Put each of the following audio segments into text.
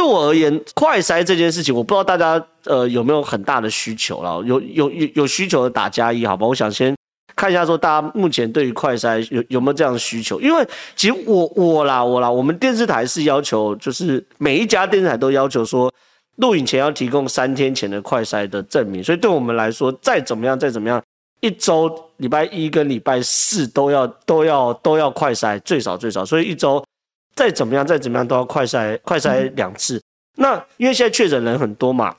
对我而言，快筛这件事情，我不知道大家呃有没有很大的需求了。有有有有需求的打加一，好吧？我想先看一下，说大家目前对于快筛有有没有这样的需求？因为其实我我啦我啦，我们电视台是要求，就是每一家电视台都要求说，录影前要提供三天前的快筛的证明。所以对我们来说，再怎么样再怎么样，一周礼拜一跟礼拜四都要都要都要快筛，最少最少，所以一周。再怎么样，再怎么样都要快筛，快筛两次。嗯、那因为现在确诊人很多嘛，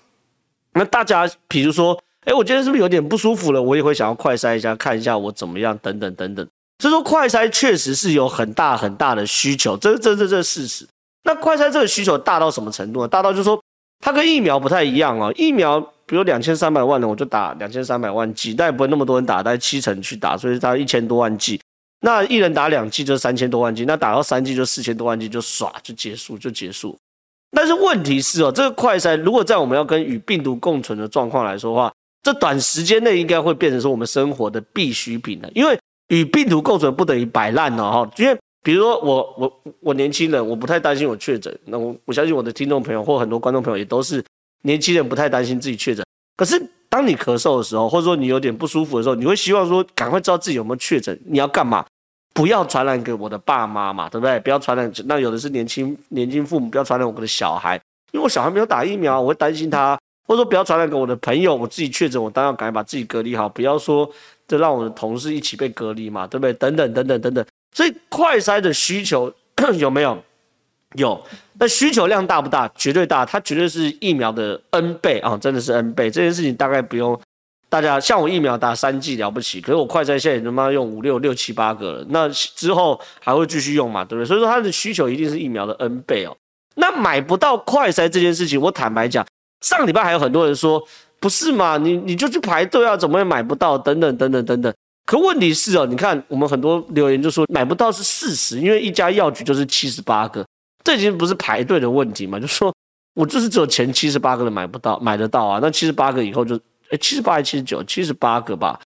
那大家比如说，哎，我今天是不是有点不舒服了？我也会想要快筛一下，看一下我怎么样，等等等等。所以说，快筛确实是有很大很大的需求，这这这这是事实。那快筛这个需求大到什么程度呢？大到就是说，它跟疫苗不太一样哦。疫苗比如两千三百万人，我就打两千三百万剂，但也不会那么多人打，大概七成去打，所以它一千多万剂。那一人打两剂就三千多万剂，那打到三剂就四千多万剂，就唰就结束就结束。但是问题是哦，这个快筛如果在我们要跟与病毒共存的状况来说的话，这短时间内应该会变成说我们生活的必需品了。因为与病毒共存不等于摆烂哦哈。因为比如说我我我年轻人，我不太担心我确诊。那我我相信我的听众朋友或很多观众朋友也都是年轻人，不太担心自己确诊。可是当你咳嗽的时候，或者说你有点不舒服的时候，你会希望说赶快知道自己有没有确诊，你要干嘛？不要传染给我的爸妈嘛，对不对？不要传染，那有的是年轻年轻父母，不要传染我的小孩，因为我小孩没有打疫苗，我会担心他。或者说不要传染给我的朋友，我自己确诊，我当然要赶快把自己隔离好，不要说就让我的同事一起被隔离嘛，对不对？等等等等等等。所以快筛的需求 有没有？有。那需求量大不大？绝对大，它绝对是疫苗的 N 倍啊，真的是 N 倍。这件事情大概不用。大家像我疫苗打三剂了不起，可是我快筛现在他妈用五六六七八个了，那之后还会继续用嘛，对不对？所以说它的需求一定是疫苗的 N 倍哦。那买不到快筛这件事情，我坦白讲，上礼拜还有很多人说不是嘛，你你就去排队啊，怎么也买不到？等等等等等等。可问题是哦，你看我们很多留言就说买不到是事实，因为一家药局就是七十八个，这已经不是排队的问题嘛，就说我就是只有前七十八个人买不到，买得到啊，那七十八个以后就。哎，七十八还是七十九？七十八个吧，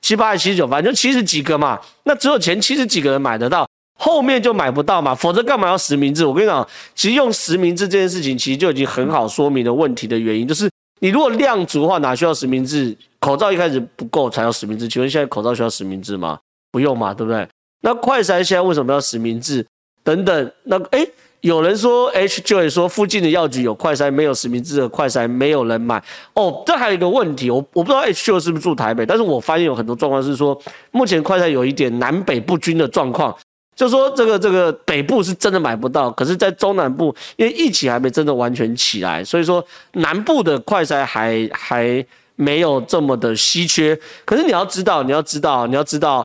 七八还七十九？反正就七十几个嘛。那只有前七十几个人买得到，后面就买不到嘛。否则干嘛要实名制？我跟你讲，其实用实名制这件事情，其实就已经很好说明了问题的原因。就是你如果量足的话，哪需要实名制？口罩一开始不够才要实名制。请问现在口罩需要实名制吗？不用嘛，对不对？那快筛现在为什么要实名制？等等，那哎。有人说，H 就会说附近的药局有快筛，没有实名制的快筛，没有人买。哦，这还有一个问题，我我不知道 H 就是不是住台北，但是我发现有很多状况是说，目前快筛有一点南北不均的状况，就说这个这个北部是真的买不到，可是在中南部，因为疫情还没真的完全起来，所以说南部的快筛还还没有这么的稀缺。可是你要知道，你要知道，你要知道，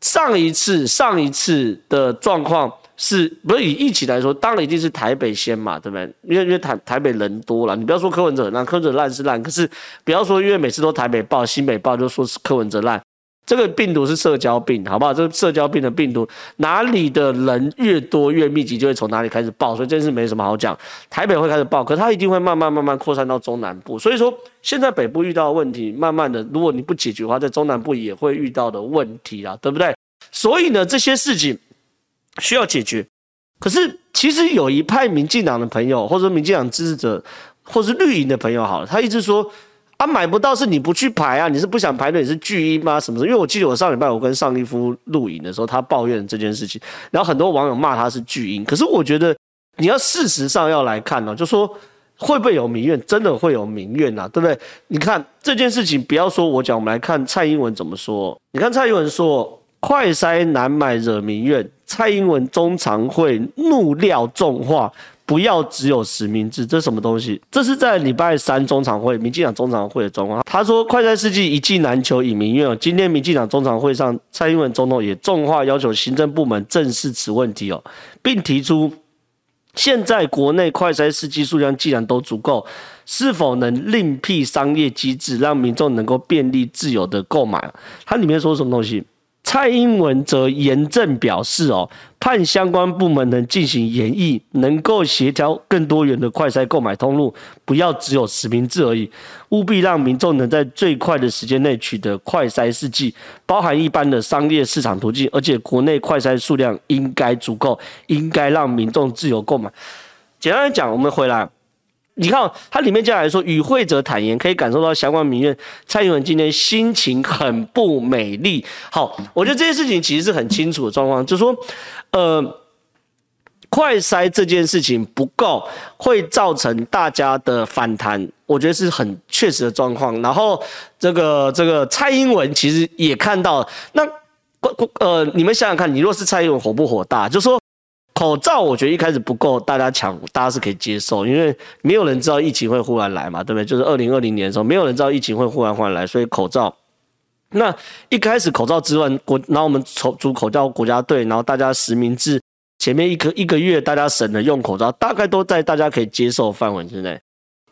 上一次上一次的状况。是不是以疫情来说，当然一定是台北先嘛，对不对？因为因为台台北人多了，你不要说柯文哲烂，柯文哲烂是烂，可是不要说因为每次都台北报、新北报就说是柯文哲烂，这个病毒是社交病，好不好？这个社交病的病毒，哪里的人越多越密集，就会从哪里开始报，所以这件事没什么好讲。台北会开始报，可它一定会慢慢慢慢扩散到中南部，所以说现在北部遇到的问题，慢慢的，如果你不解决的话，在中南部也会遇到的问题啦，对不对？所以呢，这些事情。需要解决，可是其实有一派民进党的朋友，或者说民进党支持者，或是绿营的朋友，好了，他一直说啊，买不到是你不去排啊，你是不想排队，你是巨婴吗？什么的？因为我记得我上礼拜我跟上一夫录影的时候，他抱怨这件事情，然后很多网友骂他是巨婴。可是我觉得你要事实上要来看呢，就说会不会有民怨？真的会有民怨呐，对不对？你看这件事情，不要说我讲，我们来看蔡英文怎么说。你看蔡英文说。快筛难买惹民怨，蔡英文中常会怒料重话，不要只有实名制，这什么东西？这是在礼拜三中常会，民进党中常会的状况。他说快餐世纪一剂难求，以民怨。今天民进党中常会上，蔡英文总统也重话要求行政部门正视此问题哦，并提出现在国内快筛试剂数量既然都足够，是否能另辟商业机制，让民众能够便利自由的购买？它里面说什么东西？蔡英文则严正表示：“哦，盼相关部门能进行研议，能够协调更多元的快筛购买通路，不要只有实名制而已，务必让民众能在最快的时间内取得快筛试剂，包含一般的商业市场途径，而且国内快筛数量应该足够，应该让民众自由购买。简单来讲，我们回来，你看它里面接下来说，与会者坦言可以感受到相关民怨，蔡英文今天心情很不美丽。好，我觉得这件事情其实是很清楚的状况，就是说，呃。快筛这件事情不够，会造成大家的反弹，我觉得是很确实的状况。然后这个这个蔡英文其实也看到，那呃，你们想想看，你若是蔡英文火不火大？就说口罩，我觉得一开始不够，大家抢，大家是可以接受，因为没有人知道疫情会忽然来嘛，对不对？就是二零二零年的时候，没有人知道疫情会忽然忽然来，所以口罩。那一开始口罩之外，国，然后我们组组口罩国家队，然后大家实名制。前面一个一个月，大家省了用口罩，大概都在大家可以接受范围之内。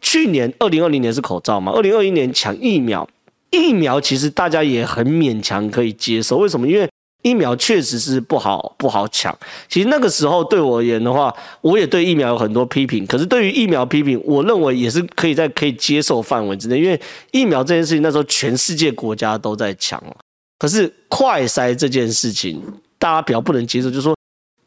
去年二零二零年是口罩嘛？二零二一年抢疫苗，疫苗其实大家也很勉强可以接受。为什么？因为疫苗确实是不好不好抢。其实那个时候对我而言的话，我也对疫苗有很多批评。可是对于疫苗批评，我认为也是可以在可以接受范围之内。因为疫苗这件事情，那时候全世界国家都在抢。可是快筛这件事情，大家比较不能接受，就是说。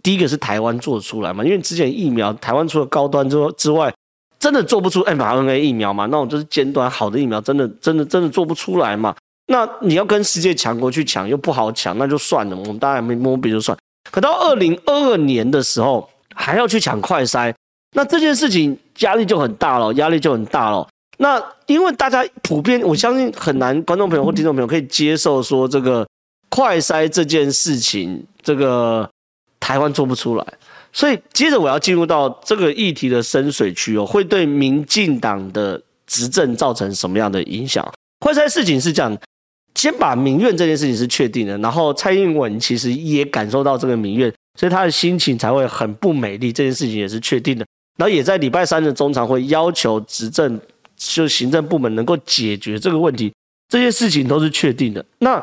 第一个是台湾做出来嘛，因为之前疫苗台湾除了高端之之外，真的做不出 mRNA 疫苗嘛，那种就是尖端好的疫苗，真的真的真的做不出来嘛。那你要跟世界强国去抢又不好抢，那就算了，我们大家没摸鼻就算。可到二零二二年的时候还要去抢快筛，那这件事情压力就很大了，压力就很大了。那因为大家普遍，我相信很难观众朋友或听众朋友可以接受说这个快筛这件事情，这个。台湾做不出来，所以接着我要进入到这个议题的深水区哦，会对民进党的执政造成什么样的影响？快筛事情是这样，先把民怨这件事情是确定的，然后蔡英文其实也感受到这个民怨，所以他的心情才会很不美丽，这件事情也是确定的，然后也在礼拜三的中常会要求执政就行政部门能够解决这个问题，这些事情都是确定的。那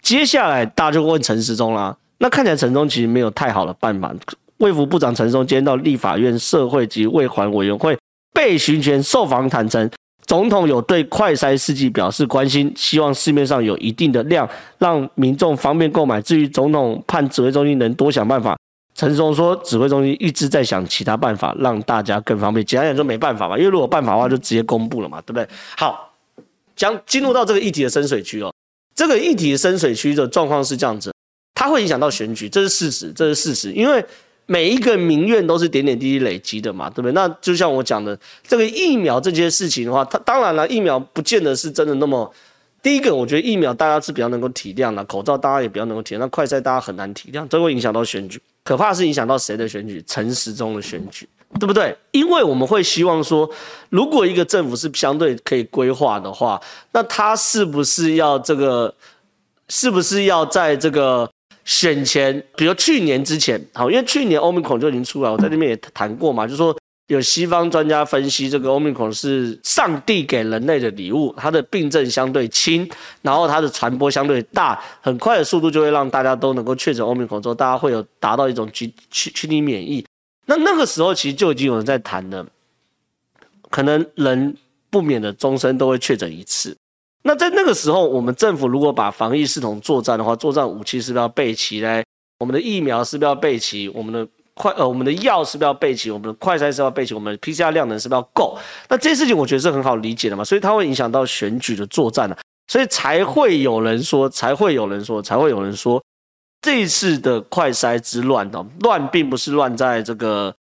接下来大家就问陈时中啦。那看起来陈中其实没有太好的办法。卫福部长陈松今天到立法院社会及卫环委员会被询前受访坦承，总统有对快筛试剂表示关心，希望市面上有一定的量，让民众方便购买。至于总统盼指挥中心能多想办法，陈松说指挥中心一直在想其他办法，让大家更方便。简单讲就没办法嘛，因为如果办法的话就直接公布了嘛，对不对？好，将进入到这个议题的深水区哦。这个议题的深水区的状况是这样子。它会影响到选举，这是事实，这是事实。因为每一个民怨都是点点滴滴累积的嘛，对不对？那就像我讲的，这个疫苗这件事情的话，它当然了，疫苗不见得是真的那么。第一个，我觉得疫苗大家是比较能够体谅的，口罩大家也比较能够体谅，那快筛大家很难体谅，这会影响到选举。可怕是影响到谁的选举？陈时中的选举，对不对？因为我们会希望说，如果一个政府是相对可以规划的话，那他是不是要这个？是不是要在这个？选前，比如去年之前，好，因为去年 Omicron 就已经出来，我在那边也谈过嘛，就说有西方专家分析，这个 Omicron 是上帝给人类的礼物，它的病症相对轻，然后它的传播相对大，很快的速度就会让大家都能够确诊 Omicron 之后，大家会有达到一种群群群体免疫。那那个时候其实就已经有人在谈了，可能人不免的终身都会确诊一次。那在那个时候，我们政府如果把防疫系统作战的话，作战武器是不是要备齐嘞？我们的疫苗是不是要备齐？我们的快呃，我们的药是不是要备齐？我们的快筛是不是要备齐？我们的 PCR 量能是不是要够？那这些事情我觉得是很好理解的嘛，所以它会影响到选举的作战的，所以才会有人说，才会有人说，才会有人说，这一次的快筛之乱的乱，并不是乱在这个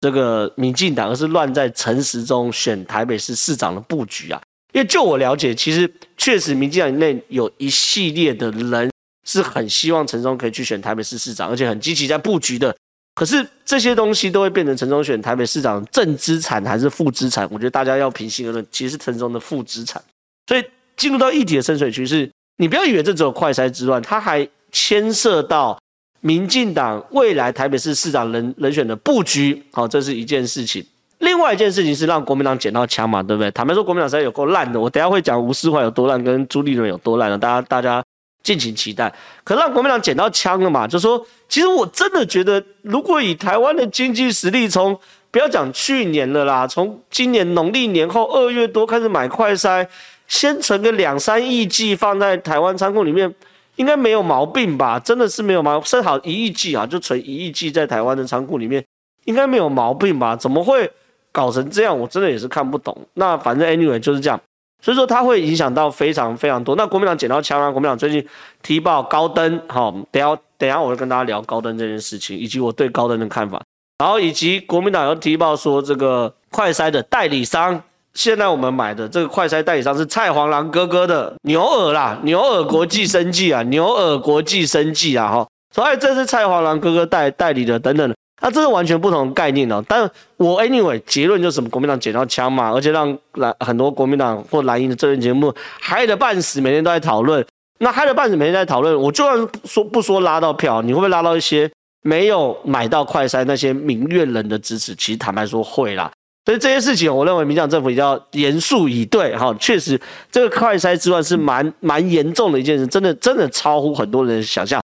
这个民进党，而是乱在陈时中选台北市市长的布局啊。因为就我了解，其实确实民进党内有一系列的人是很希望陈时中可以去选台北市市长，而且很积极在布局的。可是这些东西都会变成陈时中选台北市长正资产还是负资产？我觉得大家要平心而论，其实是陈时中的负资产。所以进入到议题的深水区是，你不要以为这只有快筛之乱，它还牵涉到民进党未来台北市市长人人选的布局。好，这是一件事情。另外一件事情是让国民党捡到枪嘛，对不对？坦白说，国民党实在有够烂的。我等下会讲吴思怀有多烂，跟朱立伦有多烂的，大家大家敬请期待。可让国民党捡到枪了嘛？就说，其实我真的觉得，如果以台湾的经济实力，从不要讲去年了啦，从今年农历年后二月多开始买快筛，先存个两三亿剂放在台湾仓库里面，应该没有毛病吧？真的是没有毛病，剩好一亿剂啊，就存一亿剂在台湾的仓库里面，应该没有毛病吧？怎么会？搞成这样，我真的也是看不懂。那反正 anyway 就是这样，所以说它会影响到非常非常多。那国民党捡到枪啊，国民党最近提报高登，好，等下等下我会跟大家聊高登这件事情，以及我对高登的看法。然后以及国民党又提报说这个快筛的代理商，现在我们买的这个快筛代理商是蔡黄郎哥哥的牛耳啦，牛耳国际生技啊，牛耳国际生技啊，哈，所以这是蔡黄郎哥哥代代理的等等的，那这是完全不同的概念哦。但我 anyway 结论就是什么？国民党捡到枪嘛，而且让蓝很多国民党或蓝营的政论节目嗨的半死，每天都在讨论。那嗨的半死，每天在讨论，我就算说不说拉到票，你会不会拉到一些？没有买到快筛那些民怨人的支持，其实坦白说会啦。所以这些事情，我认为民进党政府一定要严肃以对。哈，确实这个快筛之乱是蛮蛮严重的一件事，真的真的超乎很多人的想象。